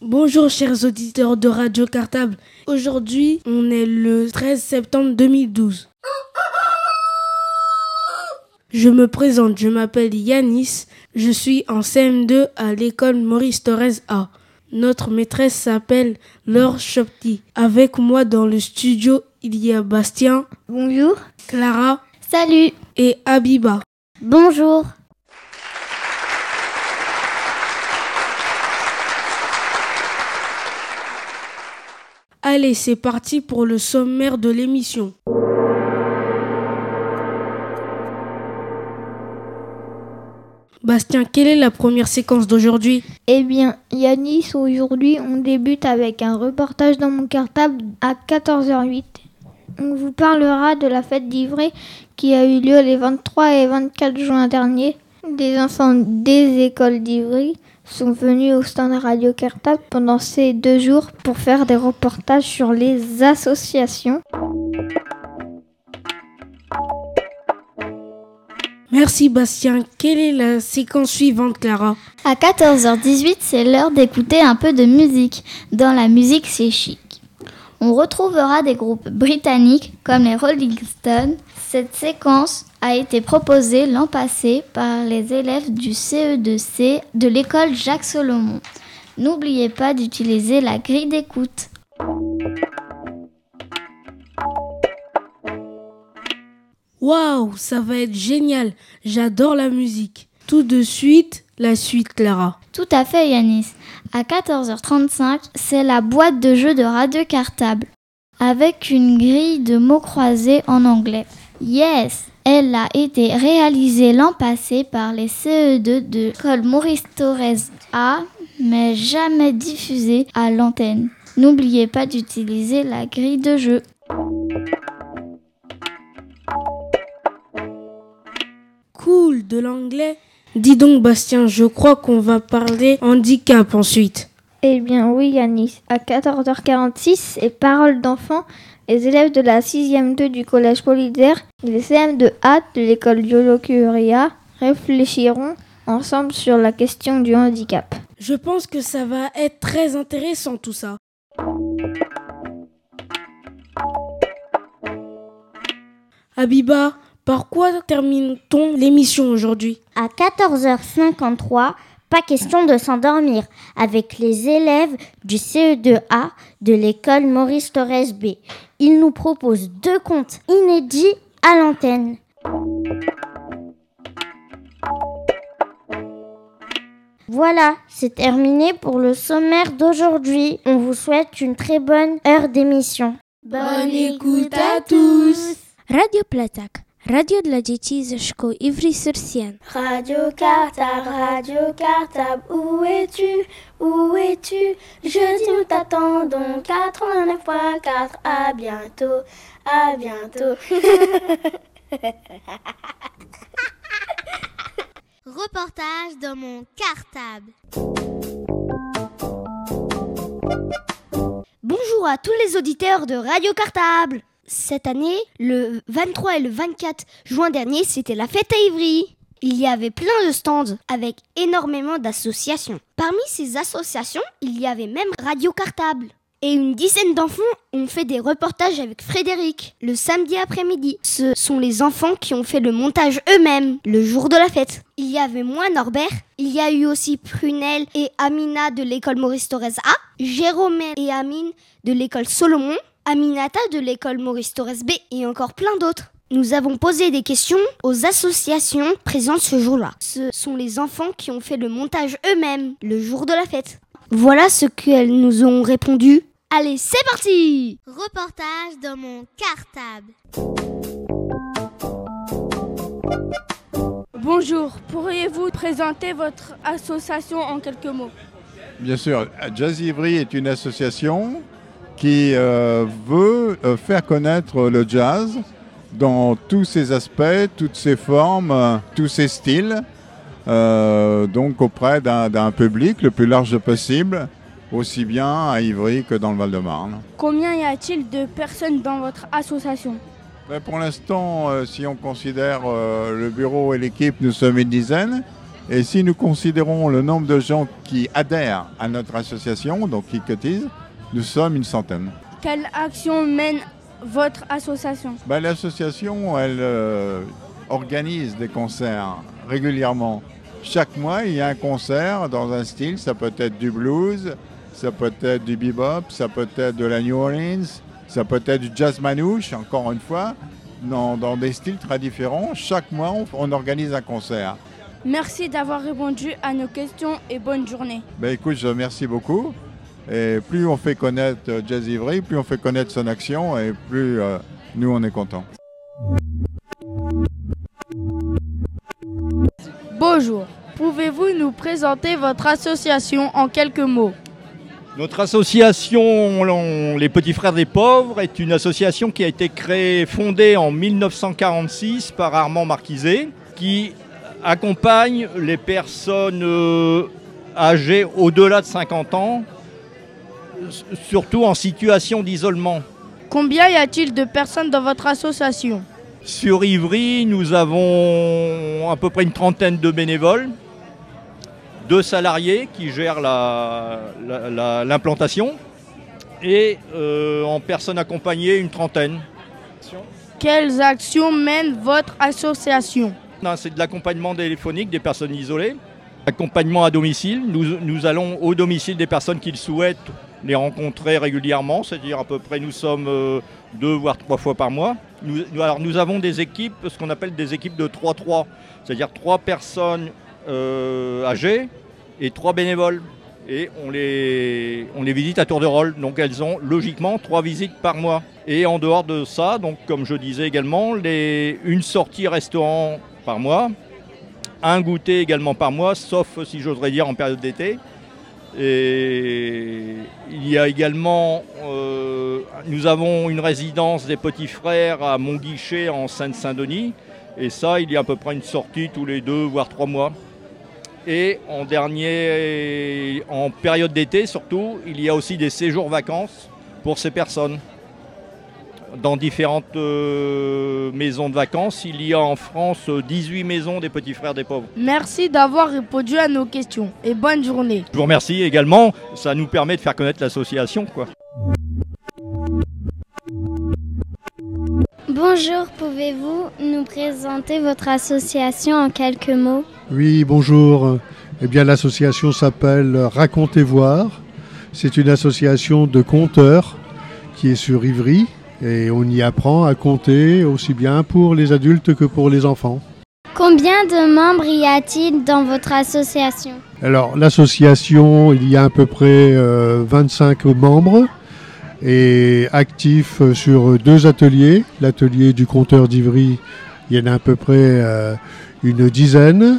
Bonjour chers auditeurs de Radio Cartable. Aujourd'hui, on est le 13 septembre 2012. Je me présente, je m'appelle Yanis, je suis en CM2 à l'école Maurice Torres A. Notre maîtresse s'appelle Laure Chopti. Avec moi dans le studio, il y a Bastien. Bonjour. Clara. Salut. Et Abiba. Bonjour. Allez, c'est parti pour le sommaire de l'émission. Bastien, quelle est la première séquence d'aujourd'hui? Eh bien, Yanis, aujourd'hui, on débute avec un reportage dans mon cartable à 14h08. On vous parlera de la fête d'Ivry qui a eu lieu les 23 et 24 juin dernier. Des enfants des écoles d'Ivry sont venus au stand Radio Cartable pendant ces deux jours pour faire des reportages sur les associations. Merci Bastien. Quelle est la séquence suivante, Clara À 14h18, c'est l'heure d'écouter un peu de musique. Dans la musique, c'est chic. On retrouvera des groupes britanniques comme les Rolling Stones. Cette séquence a été proposée l'an passé par les élèves du CE2C de l'école Jacques Solomon. N'oubliez pas d'utiliser la grille d'écoute. Waouh, ça va être génial. J'adore la musique. Tout de suite, la suite, Clara. Tout à fait, Yanis. À 14h35, c'est la boîte de jeu de radio cartable avec une grille de mots croisés en anglais. Yes, elle a été réalisée l'an passé par les CE2 de l'école Maurice Torres A, mais jamais diffusée à l'antenne. N'oubliez pas d'utiliser la grille de jeu. Cool, de l'anglais. Dis donc Bastien, je crois qu'on va parler handicap ensuite. Eh bien oui Yanis, à 14h46, c'est Paroles d'enfants, les élèves de la 6e 2 du collège Polydère et les CM2A de l'école Diolo Curia réfléchiront ensemble sur la question du handicap. Je pense que ça va être très intéressant tout ça. Abiba, par quoi termine-t-on l'émission aujourd'hui? À 14h53, pas question de s'endormir avec les élèves du CE2A de l'école Maurice Torres B. Ils nous proposent deux contes inédits à l'antenne. Voilà, c'est terminé pour le sommaire d'aujourd'hui. On vous souhaite une très bonne heure d'émission. Bonne écoute à tous Radio Platak, radio dla dzieci ze szkoły Ivry-sur-Sienne. Radio Cartable, Radio Cartable, où es-tu? Où es-tu? Jeudi nous t'attendons, 89.4, à bientôt, à bientôt. Reportage dans mon cartable. Bonjour à tous les auditeurs de Radio Cartable. Cette année, le 23 et le 24 juin dernier, c'était la fête à Ivry. Il y avait plein de stands avec énormément d'associations. Parmi ces associations, il y avait même Radio Cartable. Et une dizaine d'enfants ont fait des reportages avec Frédéric le samedi après-midi. Ce sont les enfants qui ont fait le montage eux-mêmes le jour de la fête. Il y avait moi, Norbert. Il y a eu aussi Prunelle et Amina de l'école Maurice Torres A, Jérôme et Amine de l'école Solomon, Aminata de l'école Maurice Torres B et encore plein d'autres. Nous avons posé des questions aux associations présentes ce jour-là. Ce sont les enfants qui ont fait le montage eux-mêmes le jour de la fête. Voilà ce qu'elles nous ont répondu. Allez, c'est parti Reportage dans mon cartable. Bonjour, pourriez-vous présenter votre association en quelques mots? Bien sûr, Jazz Ivry est une association qui euh, veut euh, faire connaître le jazz dans tous ses aspects, toutes ses formes, euh, tous ses styles, donc auprès d'un public le plus large possible, aussi bien à Ivry que dans le Val-de-Marne. Combien y a-t-il de personnes dans votre association? Ben, Pour l'instant, si on considère le bureau et l'équipe, nous sommes une dizaine. Et si nous considérons le nombre de gens qui adhèrent à notre association, donc qui cotisent, nous sommes une centaine. Quelle action mène votre association? Ben, L'association, elle euh, organise des concerts régulièrement. Chaque mois, il y a un concert dans un style. Ça peut être du blues, ça peut être du bebop, ça peut être de la New Orleans, ça peut être du jazz manouche, encore une fois, dans, dans des styles très différents. Chaque mois, on organise un concert. Merci d'avoir répondu à nos questions et bonne journée. Ben écoute, je remercie beaucoup. Et plus on fait connaître euh, Jazz Ivry, plus on fait connaître son action et plus euh, nous on est contents. Bonjour, pouvez-vous nous présenter votre association en quelques mots? Notre association Les Petits Frères des Pauvres est une association qui a été créée, fondée en 1946 par Armand Marquiset, qui accompagne les personnes euh, âgées au-delà de 50 ans, surtout en situation d'isolement. Combien y a-t-il de personnes dans votre association? Sur Ivry, nous avons à peu près une trentaine de bénévoles, deux salariés qui gèrent l'implantation et euh, en personnes accompagnées une trentaine. Quelles actions mène votre association? C'est de l'accompagnement téléphonique des personnes isolées, accompagnement à domicile. Nous, allons au domicile des personnes qui le souhaitent les rencontrer régulièrement, c'est-à-dire à peu près nous sommes euh, deux voire trois fois par mois. Nous, alors nous avons des équipes, ce qu'on appelle des équipes de 3-3, c'est-à-dire trois personnes euh, âgées et trois bénévoles. Et on les, on les visite à tour de rôle. Donc elles ont logiquement trois visites par mois. Et en dehors de ça, donc comme je disais également, une sortie restaurant par mois, un goûter également par mois, sauf si j'oserais dire en période d'été. Et il y a également, euh, nous avons une résidence des petits frères à Montguichet en Seine-Saint-Denis. Et ça, il y a à peu près une sortie tous les deux, voire trois mois. Et en dernier, en période d'été surtout, il y a aussi des séjours vacances pour ces personnes dans différentes euh, maisons de vacances. Il y a en France 18 maisons des petits frères des pauvres. Merci d'avoir répondu à nos questions et bonne journée. Je vous remercie également, ça nous permet de faire connaître l'association. quoi. Bonjour, pouvez-vous nous présenter votre association en quelques mots? Oui, bonjour. Eh bien, l'association s'appelle Racontez voir. C'est une association de conteurs qui est sur Ivry, et on y apprend à compter aussi bien pour les adultes que pour les enfants. Combien de membres y a-t-il dans votre association? Alors l'association, il y a à peu près 25 euh, membres et actifs sur deux ateliers. L'atelier du compteur d'Ivry, il y en a à peu près euh, une dizaine.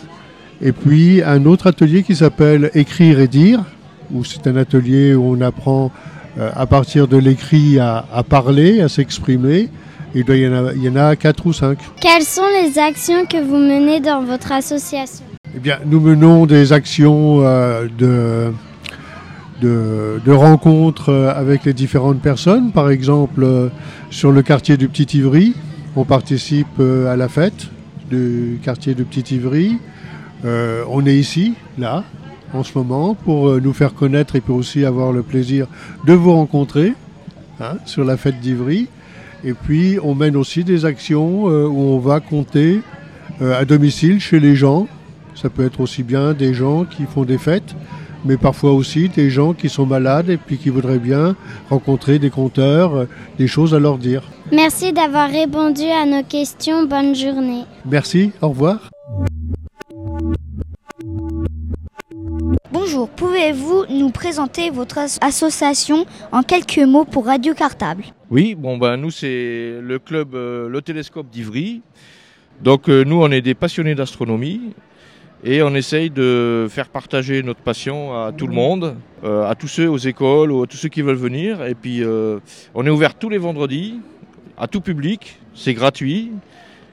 Et puis un autre atelier qui s'appelle Écrire et dire, où c'est un atelier où on apprend à partir de l'écrit à, parler, à s'exprimer. Il, y, en a, il y en a quatre ou cinq. Quelles sont les actions que vous menez dans votre association? Eh bien, nous menons des actions euh, de, de, rencontres euh, avec les différentes personnes. Par exemple, sur le quartier du Petit Ivry, on participe à la fête du quartier du Petit Ivry. on est ici, là, en ce moment pour euh, nous faire connaître et pour aussi avoir le plaisir de vous rencontrer hein, sur la fête d'Ivry. Et puis on mène aussi des actions euh, où on va compter euh, à domicile chez les gens. Ça peut être aussi bien des gens qui font des fêtes, mais parfois aussi des gens qui sont malades et puis qui voudraient bien rencontrer des compteurs, des choses à leur dire. Merci d'avoir répondu à nos questions. Bonne journée. Merci, au revoir. Bonjour, pouvez-vous nous présenter votre association en quelques mots pour Radio Cartable Oui, bon ben nous c'est le club euh, Le Télescope d'Ivry. Donc euh, nous on est des passionnés d'astronomie Et on essaye de faire partager notre passion à tout le monde, euh, à tous ceux aux écoles ou à tous ceux qui veulent venir. Et puis on est ouvert tous les vendredis, à tout public, c'est gratuit.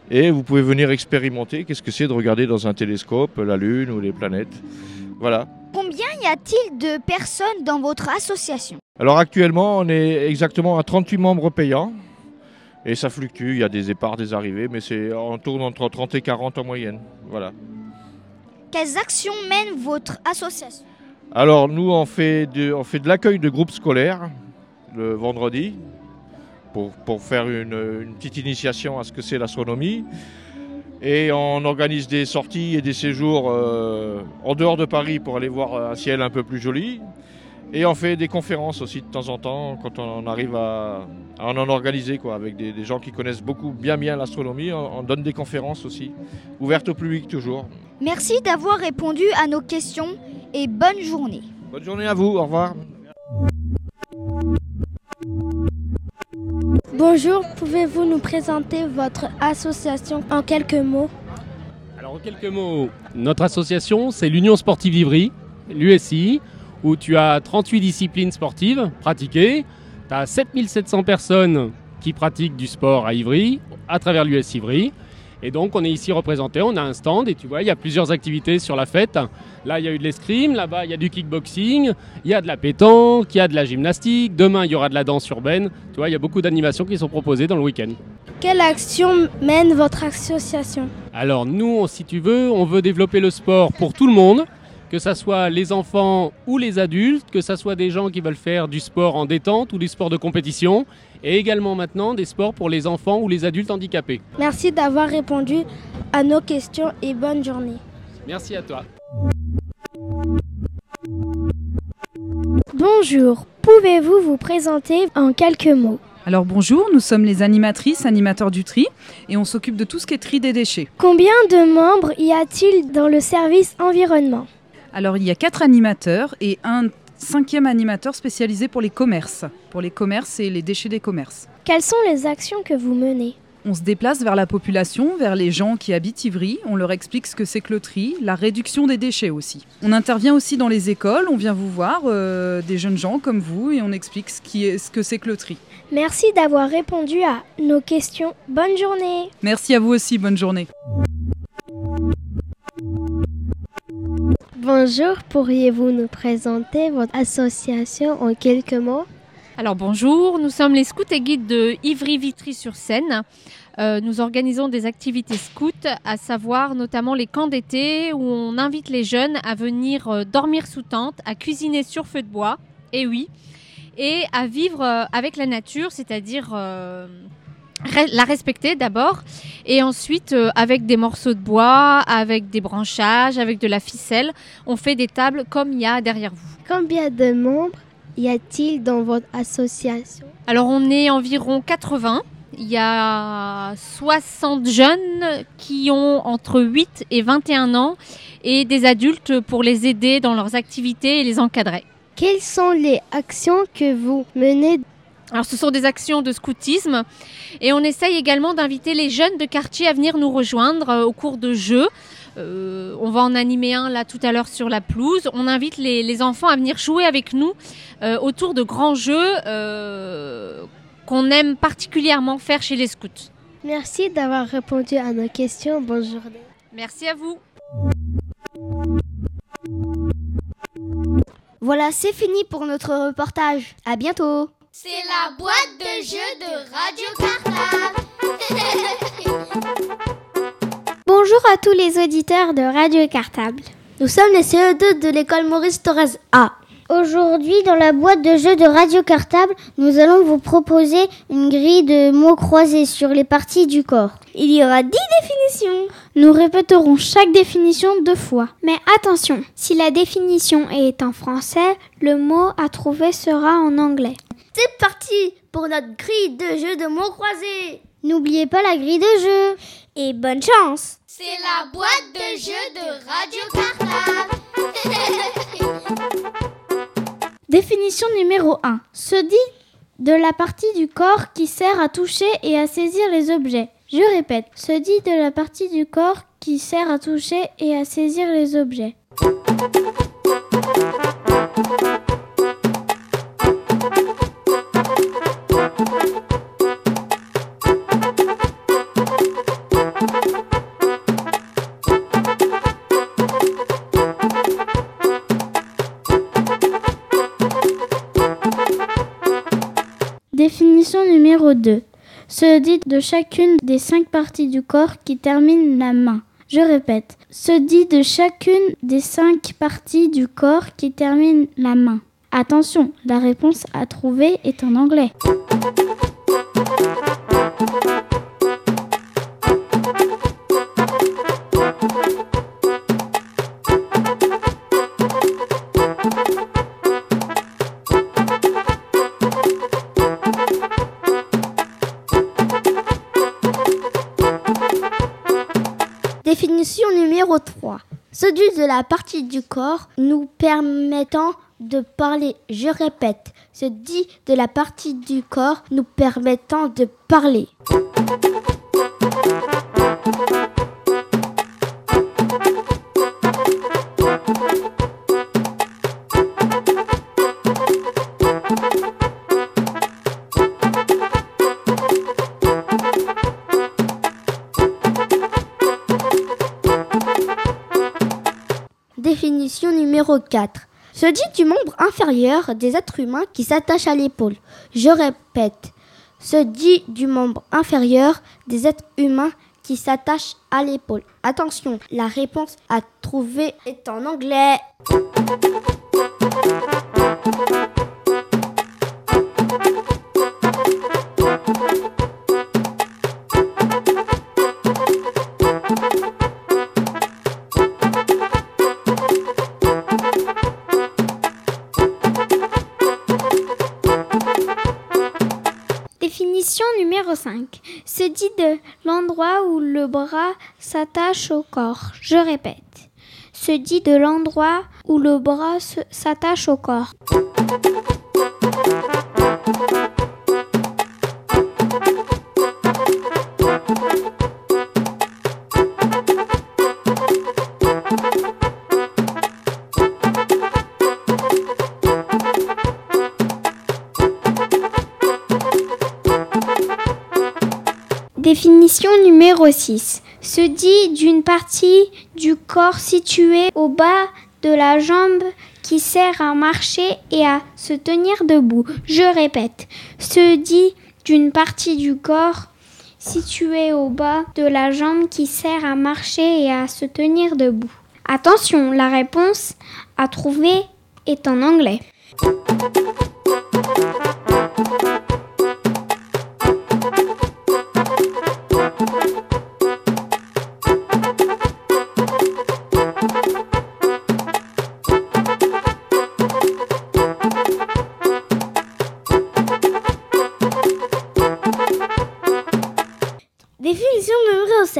Et vous pouvez venir expérimenter qu'est-ce que c'est de regarder dans un télescope la Lune ou les planètes. Voilà. Combien y a-t-il de personnes dans votre association Alors actuellement, on est exactement à 38 membres payants. Et ça fluctue, il y a des départs, des arrivées, mais c'est on tourne entre 30 et 40 en moyenne. Voilà. Quelles actions mène votre association Alors nous, on fait de, on fait de l'accueil de groupes scolaires le vendredi pour, pour faire une, une petite initiation à ce que c'est l'astronomie. Et on organise des sorties et des séjours euh, en dehors de Paris pour aller voir un ciel un peu plus joli. Et on fait des conférences aussi de temps en temps quand on arrive à, à en organiser quoi, avec des, des gens qui connaissent beaucoup bien bien l'astronomie. On, on donne des conférences aussi, ouvertes au public toujours. Merci d'avoir répondu à nos questions et bonne journée. Bonne journée à vous, au revoir. Bonjour, pouvez-vous nous présenter votre association en quelques mots? Alors en quelques mots, notre association c'est l'Union Sportive d'Ivry, l'USI, où tu as 38 disciplines sportives pratiquées. Tu as 7700 personnes qui pratiquent du sport à Ivry, à travers l'US Ivry. Et donc on est ici représenté, on a un stand et tu vois, il y a plusieurs activités sur la fête. Là, il y a eu de l'escrime, là-bas, il y a du kickboxing, il y a de la pétanque, il y a de la gymnastique. Demain, il y aura de la danse urbaine. Tu vois, il y a beaucoup d'animations qui sont proposées dans le week-end. Quelle action mène votre association? Alors nous, si tu veux, on veut développer le sport pour tout le monde, que ce soit les enfants ou les adultes, que ce soit des gens qui veulent faire du sport en détente ou du sport de compétition, et également maintenant des sports pour les enfants ou les adultes handicapés. Merci d'avoir répondu à nos questions et bonne journée. Merci à toi. Bonjour, pouvez-vous vous présenter en quelques mots? Alors bonjour, nous sommes les animatrices, animateurs du tri, et on s'occupe de tout ce qui est tri des déchets. Combien de membres y a-t-il dans le service environnement? Alors il y a quatre animateurs et un cinquième animateur spécialisé pour les commerces, pour les commerces et les déchets des commerces. Quelles sont les actions que vous menez On se déplace vers la population, vers les gens qui habitent Ivry, on leur explique ce que c'est que le tri, la réduction des déchets aussi. On intervient aussi dans les écoles, on vient vous voir, euh, des jeunes gens comme vous, et on explique ce, qui est, ce que c'est que le tri. Merci d'avoir répondu à nos questions. Bonne journée Merci à vous aussi, bonne journée. Bonjour, pourriez-vous nous présenter votre association en quelques mots? Alors bonjour, nous sommes les scouts et guides de Ivry-Vitry-sur-Seine. Euh, nous organisons des activités scouts, à savoir notamment les camps d'été où on invite les jeunes à venir euh, dormir sous tente, à cuisiner sur feu de bois, et oui, et à vivre euh, avec la nature, c'est-à-dire re- la respecter d'abord, et ensuite euh, avec des morceaux de bois, avec des branchages, avec de la ficelle, on fait des tables comme il y a derrière vous. Combien de membres y a-t-il dans votre association? Alors on est environ 80. Il y a 60 jeunes qui ont entre 8 et 21 ans et des adultes pour les aider dans leurs activités et les encadrer. Quelles sont les actions que vous menez Alors ce sont des actions de scoutisme et on essaye également d'inviter les jeunes de quartier à venir nous rejoindre euh, au cours de jeux. Euh, on va en animer un là tout à l'heure sur la pelouse. On invite les, les enfants à venir jouer avec nous euh, autour de grands jeux euh, qu'on aime particulièrement faire chez les scouts. Merci d'avoir répondu à nos questions. Bonne journée. Merci à vous. Voilà, c'est fini pour notre reportage. À bientôt. C'est la boîte de jeux de Radio Cartable. Bonjour à tous les auditeurs de Radio Cartable. Nous sommes les CE2 de l'école Maurice Thorez A. Aujourd'hui, dans la boîte de jeux de Radio Cartable, nous allons vous proposer une grille de mots croisés sur les parties du corps. Il y aura 10 définitions. Nous répéterons chaque définition deux fois. Mais attention, si la définition est en français, le mot à trouver sera en anglais. C'est parti pour notre grille de jeux de mots croisés. N'oubliez pas la grille de jeu. Et bonne chance. C'est la boîte de jeux de Radio Cartable. Définition numéro 1. Se dit de la partie du corps qui sert à toucher et à saisir les objets. Je répète, se dit de la partie du corps qui sert à toucher et à saisir les objets. 2. Se dit de chacune des cinq parties du corps qui terminent la main. Je répète, se dit de chacune des cinq parties du corps qui terminent la main. Attention, la réponse à trouver est en anglais. Numéro 3. Se dit de la partie du corps nous permettant de parler. Je répète, se dit de la partie du corps nous permettant de parler. Numéro 4. Se dit du membre inférieur des êtres humains qui s'attache à l'épaule. Je répète, se dit du membre inférieur des êtres humains qui s'attachent à l'épaule. Attention, la réponse à trouver est en anglais. Numéro 5. Se dit de l'endroit où le bras s'attache au corps. Je répète. Se dit de l'endroit où le bras s'attache au corps. Définition numéro 6. Se dit d'une partie du corps située au bas de la jambe qui sert à marcher et à se tenir debout. Je répète. Se dit d'une partie du corps située au bas de la jambe qui sert à marcher et à se tenir debout. Attention, la réponse à trouver est en anglais.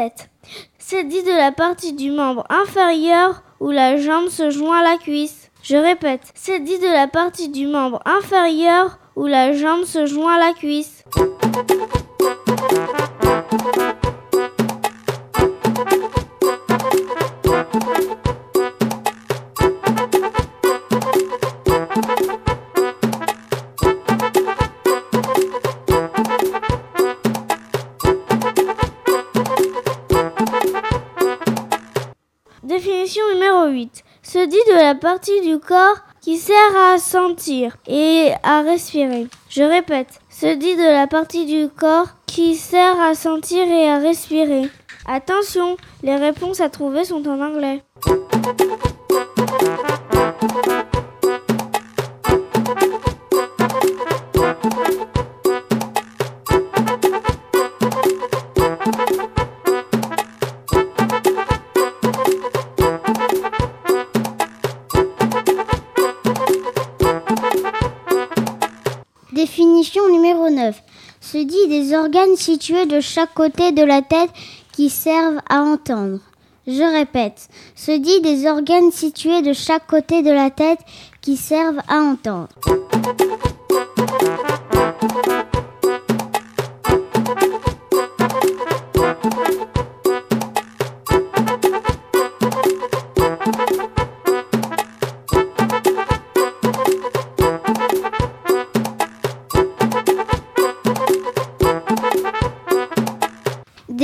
Numéro 7. C'est dit de la partie du membre inférieur où la jambe se joint à la cuisse. Je répète, c'est dit de la partie du membre inférieur où la jambe se joint à la cuisse. Définition numéro 8. Se dit de la partie du corps qui sert à sentir et à respirer. Je répète, se dit de la partie du corps qui sert à sentir et à respirer. Attention, les réponses à trouver sont en anglais. Se dit des organes situés de chaque côté de la tête qui servent à entendre. Je répète, se dit des organes situés de chaque côté de la tête qui servent à entendre.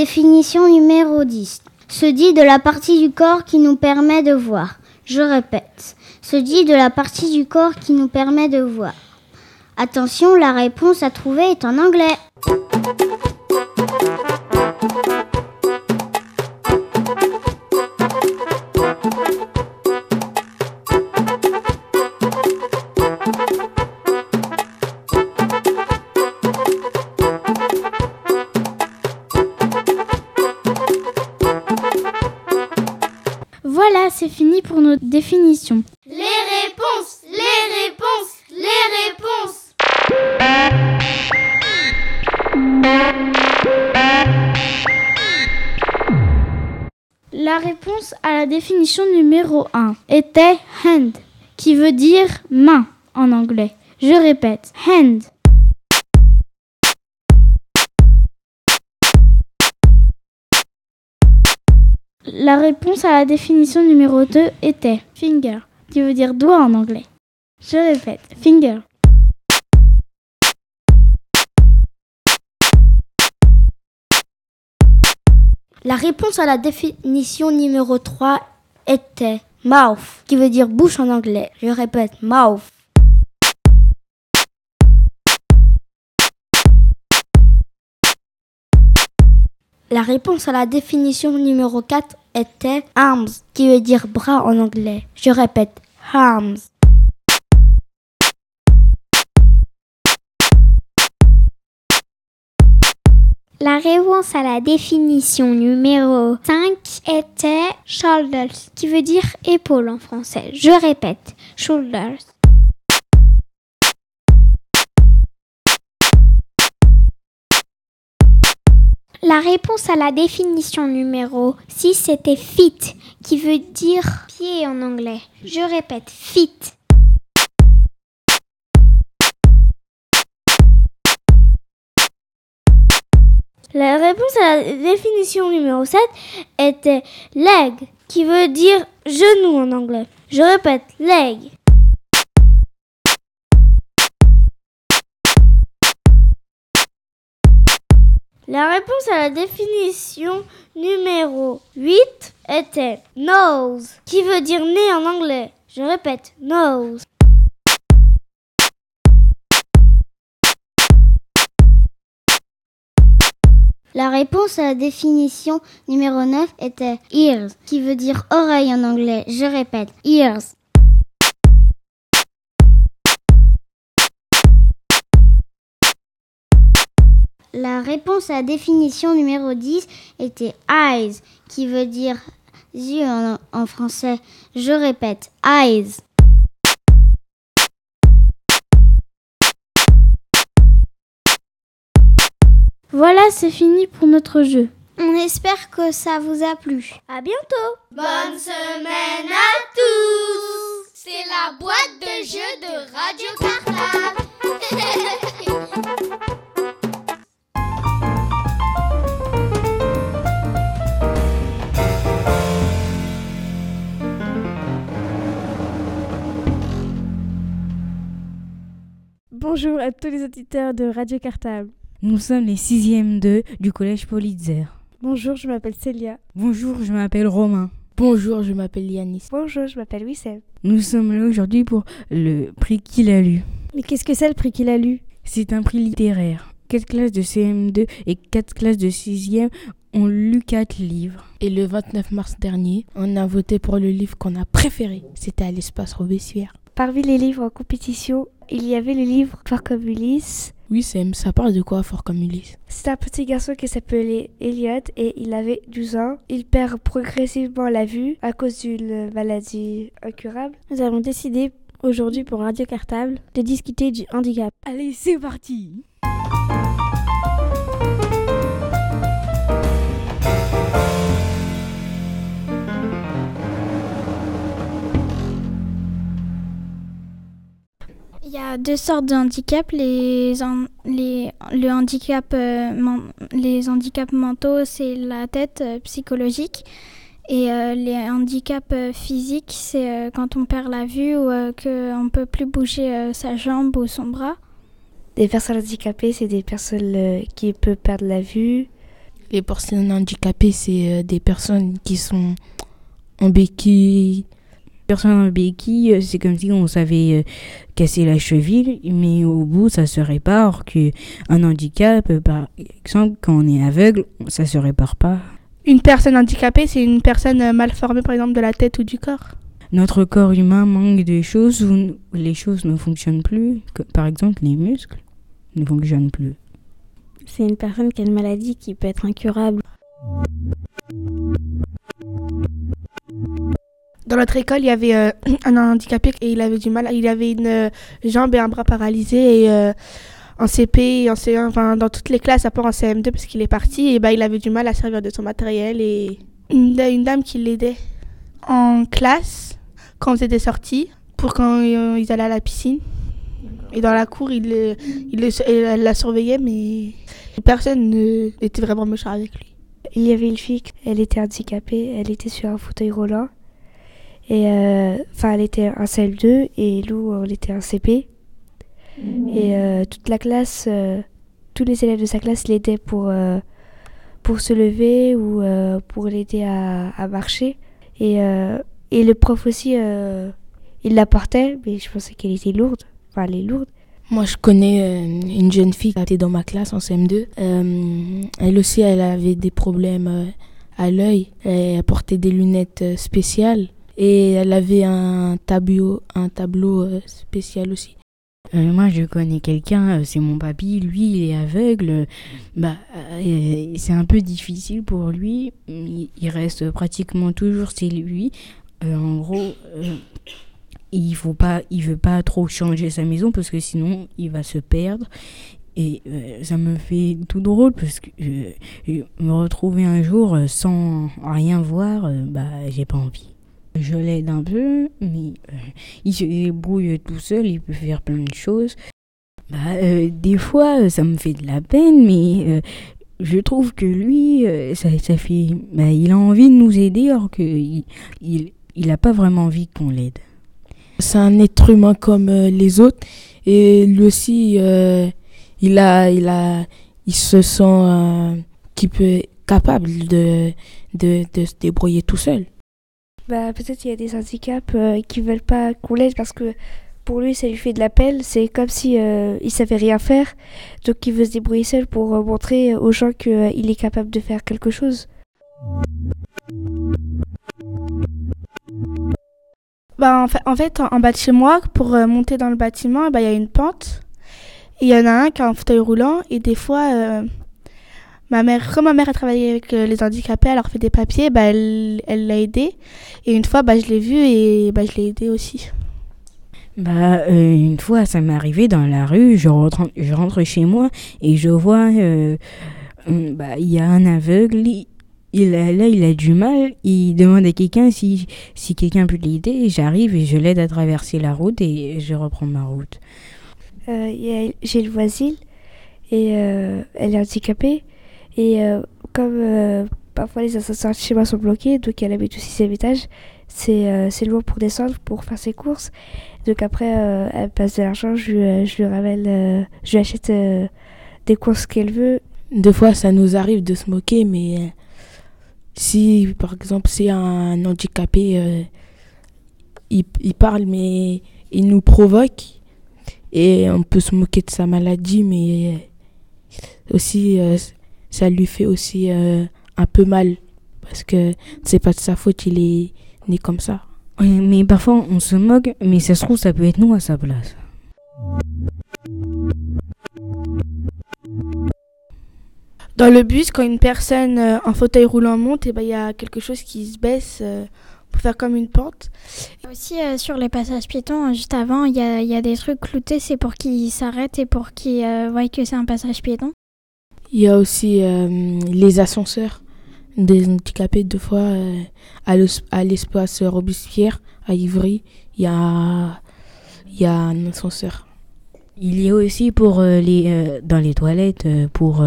Définition numéro 10. Se dit de la partie du corps qui nous permet de voir. Je répète. Se dit de la partie du corps qui nous permet de voir. Attention, la réponse à trouver est en anglais. Les réponses, les réponses, les réponses. La réponse à la définition numéro 1 était hand, qui veut dire main en anglais. Je répète, hand. La réponse à la définition numéro 2 était finger, qui veut dire doigt en anglais. Je répète, finger. La réponse à la définition numéro 3 était mouth, qui veut dire bouche en anglais. Je répète, mouth. La réponse à la définition numéro 4 était arms, qui veut dire bras en anglais. Je répète, arms. La réponse à la définition numéro 5 était shoulders, qui veut dire épaule en français. Je répète, shoulders. La réponse à la définition numéro 6 était feet, qui veut dire pied en anglais. Je répète, feet. La réponse à la définition numéro 7 était leg, qui veut dire genou en anglais. Je répète, leg. La réponse à la définition numéro 8 était nose, qui veut dire nez en anglais. Je répète, nose. La réponse à la définition numéro 9 était ears, qui veut dire oreille en anglais. Je répète, ears. La réponse à la définition numéro 10 était eyes, qui veut dire yeux en, en français. Je répète, eyes. Voilà, c'est fini pour notre jeu. On espère que ça vous a plu. À bientôt. Bonne semaine à tous. C'est la boîte de jeux de Radio Cartable. Bonjour à tous les auditeurs de Radio Cartable. Nous sommes les 6e 2 du collège Politzer. Bonjour, je m'appelle Célia. Bonjour, je m'appelle Romain. Bonjour, je m'appelle Yanis. Bonjour, je m'appelle Wissem. Nous sommes là aujourd'hui pour le prix qu'il a lu. Mais qu'est-ce que c'est le prix qu'il a lu? C'est un prix littéraire. Quatre classes de CM2 et quatre classes de 6e ont lu quatre livres. Et le 29 mars dernier, on a voté pour le livre qu'on a préféré. C'était à l'espace Robespierre. Parmi les livres en compétition, il y avait le livre Fort comme Ulysse. Oui, Sam, ça parle de quoi, Fort comme Ulysse? C'est un petit garçon qui s'appelait Elliot et il avait 12 ans. Il perd progressivement la vue à cause d'une maladie incurable. Nous avons décidé aujourd'hui pour Radio Cartable de discuter du handicap. Allez, c'est parti a deux sortes de handicaps. Les, le handicap, euh, les handicaps mentaux, c'est la tête euh, psychologique. Et euh, les handicaps euh, physiques, c'est euh, quand on perd la vue ou euh, qu'on ne peut plus bouger euh, sa jambe ou son bras. Des personnes handicapées, c'est des personnes euh, qui peuvent perdre la vue, Les personnes handicapées, c'est des personnes qui sont en béquille. Personne en béquille, c'est comme si on savait casser la cheville, mais au bout, ça se répare. Que un handicap, par exemple, quand on est aveugle, ça se répare pas. Une personne handicapée, c'est une personne mal formée, par exemple, de la tête ou du corps. Notre corps humain manque de choses où les choses ne fonctionnent plus. Par exemple, les muscles ne fonctionnent plus. C'est une personne qui a une maladie qui peut être incurable. Dans notre école, il y avait euh, un handicapé et il avait du mal. Il avait une euh, jambe et un bras paralysés. Et euh, en CP, en C1, enfin, dans toutes les classes, à part en CM2 parce qu'il est parti, et bah, il avait du mal à servir de son matériel. Et une, une dame qui l'aidait en classe quand on faisait des sorties pour quand ils allaient à la piscine. Et dans la cour, il, il, elle la surveillait, mais personne n'était vraiment méchant avec lui. Il y avait une fille, elle était handicapée, elle était sur un fauteuil roulant. Et enfin, elle était en CL2 et Lou, on était en CP. Et euh, toute la classe, euh, tous les élèves de sa classe l'aidaient pour, euh, pour se lever ou pour l'aider à, à, marcher. Et, et le prof aussi, il la portait, mais je pensais qu'elle était lourde. Enfin, elle est lourde. Moi, je connais une jeune fille qui était dans ma classe en CM2. elle aussi, elle avait des problèmes à l'œil. Elle portait des lunettes spéciales et elle avait un tableau, un tableau spécial aussi. Euh, moi, je connais quelqu'un, c'est mon papy, lui, il est aveugle. Bah, euh, c'est un peu difficile pour lui. Il reste pratiquement toujours chez lui. Euh, en gros, il faut pas, il veut pas trop changer sa maison parce que sinon, il va se perdre. Et ça me fait tout drôle parce que me retrouver un jour sans rien voir, bah, j'ai pas envie. Je l'aide un peu, mais euh, il se débrouille tout seul, il peut faire plein de choses. Bah, euh, des fois, ça me fait de la peine, mais euh, je trouve que lui, ça, fait, bah, il a envie de nous aider, alors qu'il il, pas vraiment envie qu'on l'aide. C'est un être humain comme les autres, et lui aussi, il a, il a, il se sent qui peut capable de se débrouiller tout seul. Bah, peut-être qu'il y a des handicaps euh, qui veulent pas qu'on l'aide parce que pour lui ça lui fait de la peine. C'est comme si euh, il savait rien faire, donc il veut se débrouiller seul pour euh, montrer aux gens qu'il est capable de faire quelque chose. Bah, en fait, en, bas de chez moi, pour monter dans le bâtiment, bah, il y a une pente. Il y en a un qui a un fauteuil roulant et des fois, Ma mère, comme ma mère a travaillé avec euh, les handicapés, elle leur fait des papiers, bah, elle, elle l'a aidé. Et une fois, bah, je l'ai vu et bah, je l'ai aidé aussi. Bah, euh, une fois, ça m'est arrivé dans la rue, je rentre, je rentre chez moi et je vois, euh, bah, il y a un aveugle, il, a, là, il a du mal, il demande à quelqu'un si, si quelqu'un peut l'aider, j'arrive et je l'aide à traverser la route et je reprends ma route. J'ai le voisine et elle est handicapée et euh, comme euh, parfois les ascenseurs chez moi sont bloqués, donc elle habite au sixième étage, c'est euh, loin pour descendre, pour faire ses courses. Donc après, elle passe de l'argent, je, je lui je lui achète des courses qu'elle veut. Deux fois, ça nous arrive de se moquer, mais si par exemple c'est un handicapé, il, il, parle, mais il nous provoque, et on peut se moquer de sa maladie, mais aussi ça lui fait aussi euh, un peu mal parce que c'est pas de sa faute, il est né comme ça. mais parfois on se moque, mais ça se trouve ça peut être nous à sa place. Dans le bus, quand une personne euh, en fauteuil roulant monte, et eh ben, il y a quelque chose qui se baisse euh, pour faire comme une pente. Aussi sur les passages piétons, juste avant, il y a, y a, des trucs cloutés, c'est pour qu'ils s'arrêtent et pour qu'ils voient que c'est un passage piéton. Il y a aussi euh, les ascenseurs des handicapés. Deux fois, euh, à l'espace Robespierre, à Ivry, il y a, il y a un ascenseur. Il y a aussi pour euh, les dans les toilettes pour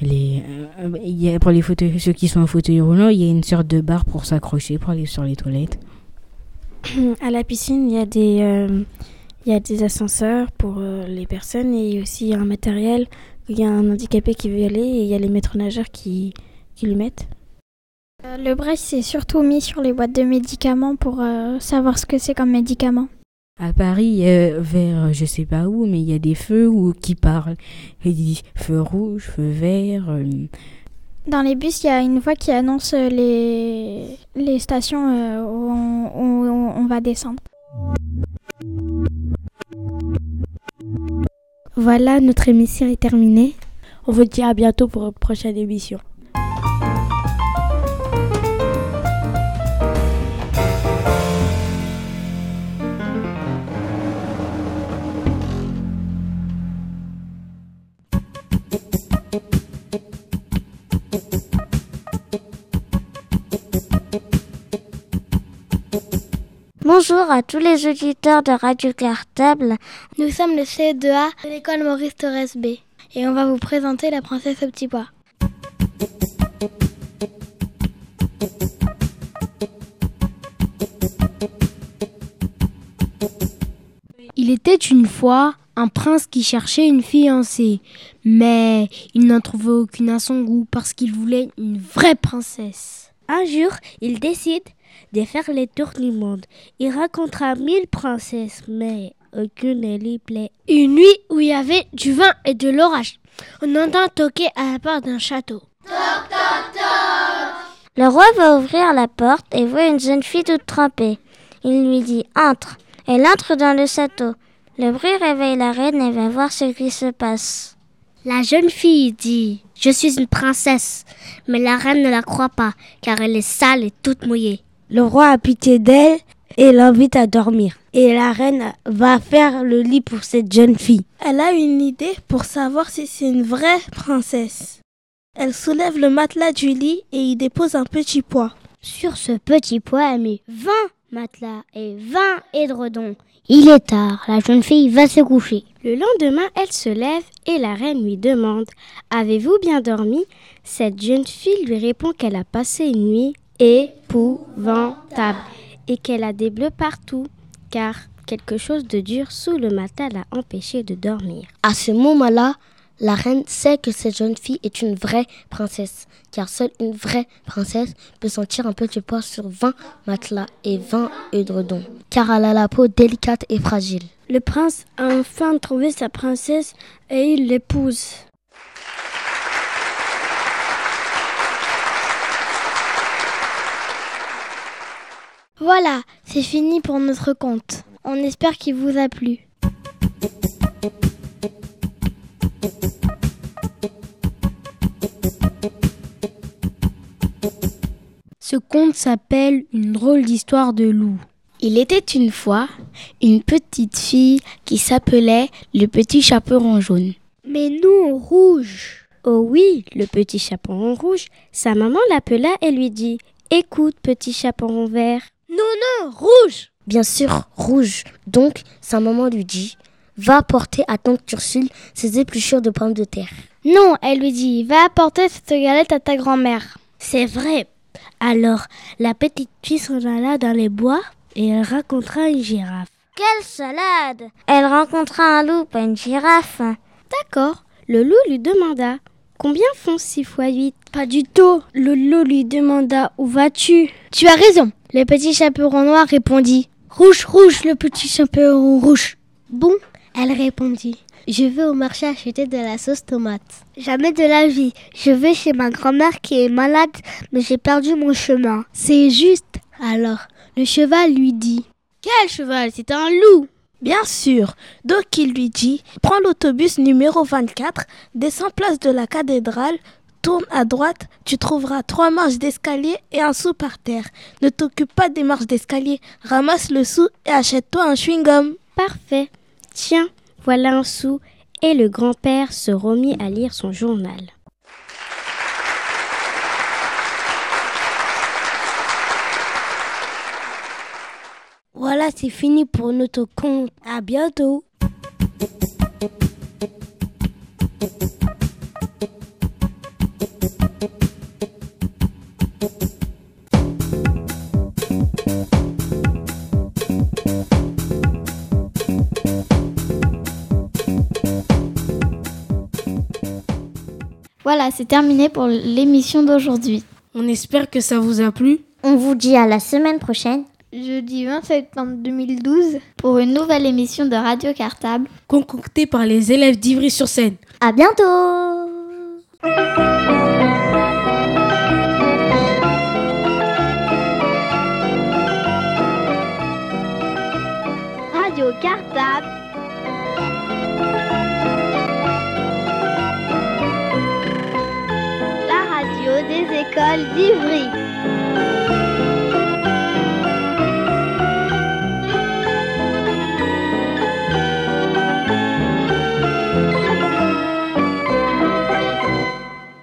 les il y a pour les fauteuils ceux qui sont en fauteuil roulant, il y a une sorte de barre pour s'accrocher pour aller sur les toilettes. À la piscine, il y a des il y a des ascenseurs pour les personnes et aussi un matériel Il y a un handicapé qui veut y aller et il y a les maîtres nageurs qui, qui lui mettent. Euh, le Brecht, c'est surtout mis sur les boîtes de médicaments pour euh, savoir ce que c'est comme médicament. À Paris, euh, vers je sais pas où, mais il y a des feux où, qui parlent. Il dit feu rouge, feu vert. euh, Dans les bus, il y a une voix qui annonce les, les stations euh, où, on, où on- on va descendre. Voilà, notre émission est terminée. On vous dit à bientôt pour une prochaine émission. Bonjour à tous les auditeurs de Radio Cartable. Nous sommes le CE2A de l'école Maurice Torres B et on va vous présenter la princesse au petit pois. Il était une fois un prince qui cherchait une fiancée, mais il n'en trouvait aucune à son goût parce qu'il voulait une vraie princesse. Un jour, il décide de faire les tours du monde. Il rencontra mille princesses, mais aucune ne lui plaît. Une nuit où il y avait du vin et de l'orage, on entend toquer à la porte d'un château. Le roi va ouvrir la porte et voit une jeune fille toute trempée. Il lui dit Entre. Elle entre dans le château. Le bruit réveille la reine et va voir ce qui se passe. La jeune fille dit Je suis une princesse, mais la reine ne la croit pas car elle est sale et toute mouillée. Le roi a pitié d'elle et l'invite à dormir. Et la reine va faire le lit pour cette jeune fille. Elle a une idée pour savoir si c'est une vraie princesse. Elle soulève le matelas du lit et y dépose un petit pois. Sur ce petit pois, elle met 20 matelas et 20 édredons. Il est tard, la jeune fille va se coucher. Le lendemain, elle se lève et la reine lui demande Avez-vous bien dormi? Cette jeune fille lui répond qu'elle a passé une nuit épouvantable et qu'elle a des bleus partout, car quelque chose de dur sous le matelas l'a empêchée de dormir. À ce moment-là, la reine sait que cette jeune fille est une vraie princesse, car seule une vraie princesse peut sentir un petit poids sur 20 matelas et 20 édredons, car elle a la peau délicate et fragile. Le prince a enfin trouvé sa princesse et il l'épouse. Voilà, c'est fini pour notre conte. On espère qu'il vous a plu. Ce conte s'appelle Une drôle d'histoire de loup. Il était une fois une petite fille qui s'appelait le petit chaperon jaune. Mais non, rouge. Oh oui, le petit chaperon rouge. Sa maman l'appela et lui dit Écoute, petit chaperon vert. Non, non, rouge Bien sûr, rouge. Donc, sa maman lui dit Va apporter à tante Ursule ses épluchures de pommes de terre. Non, elle lui dit Va apporter cette galette à ta grand-mère. C'est vrai. Alors, la petite fille s'en alla dans les bois et elle rencontra une girafe. Quelle salade Elle rencontra un loup, pas une girafe. D'accord. Le loup lui demanda Combien font 6 fois 8 Pas du tout. Le loup lui demanda Où vas-tu? Tu as raison. Le petit chaperon noir répondit Rouge, rouge, le petit chaperon rouge. Bon, elle répondit Je vais au marché acheter de la sauce tomate. Jamais de la vie. Je vais chez ma grand-mère qui est malade, mais j'ai perdu mon chemin. C'est juste. Alors, le cheval lui dit Quel cheval? C'est un loup Bien sûr. Donc il lui dit Prends l'autobus numéro 24, descends place de la cathédrale, tourne à droite, tu trouveras trois marches d'escalier et un sou par terre. Ne t'occupe pas des marches d'escalier, ramasse le sou et achète-toi un chewing-gum. Parfait. Tiens, voilà un sou. Et le grand-père se remit à lire son journal. Voilà, c'est fini pour notre conte. À bientôt. Voilà, c'est terminé pour l'émission d'aujourd'hui. On espère que ça vous a plu. On vous dit à la semaine prochaine. Jeudi 20 septembre 2012. Pour une nouvelle émission de Radio Cartable. Concoctée par les élèves d'Ivry-sur-Seine. À bientôt Écoles d'Ivry.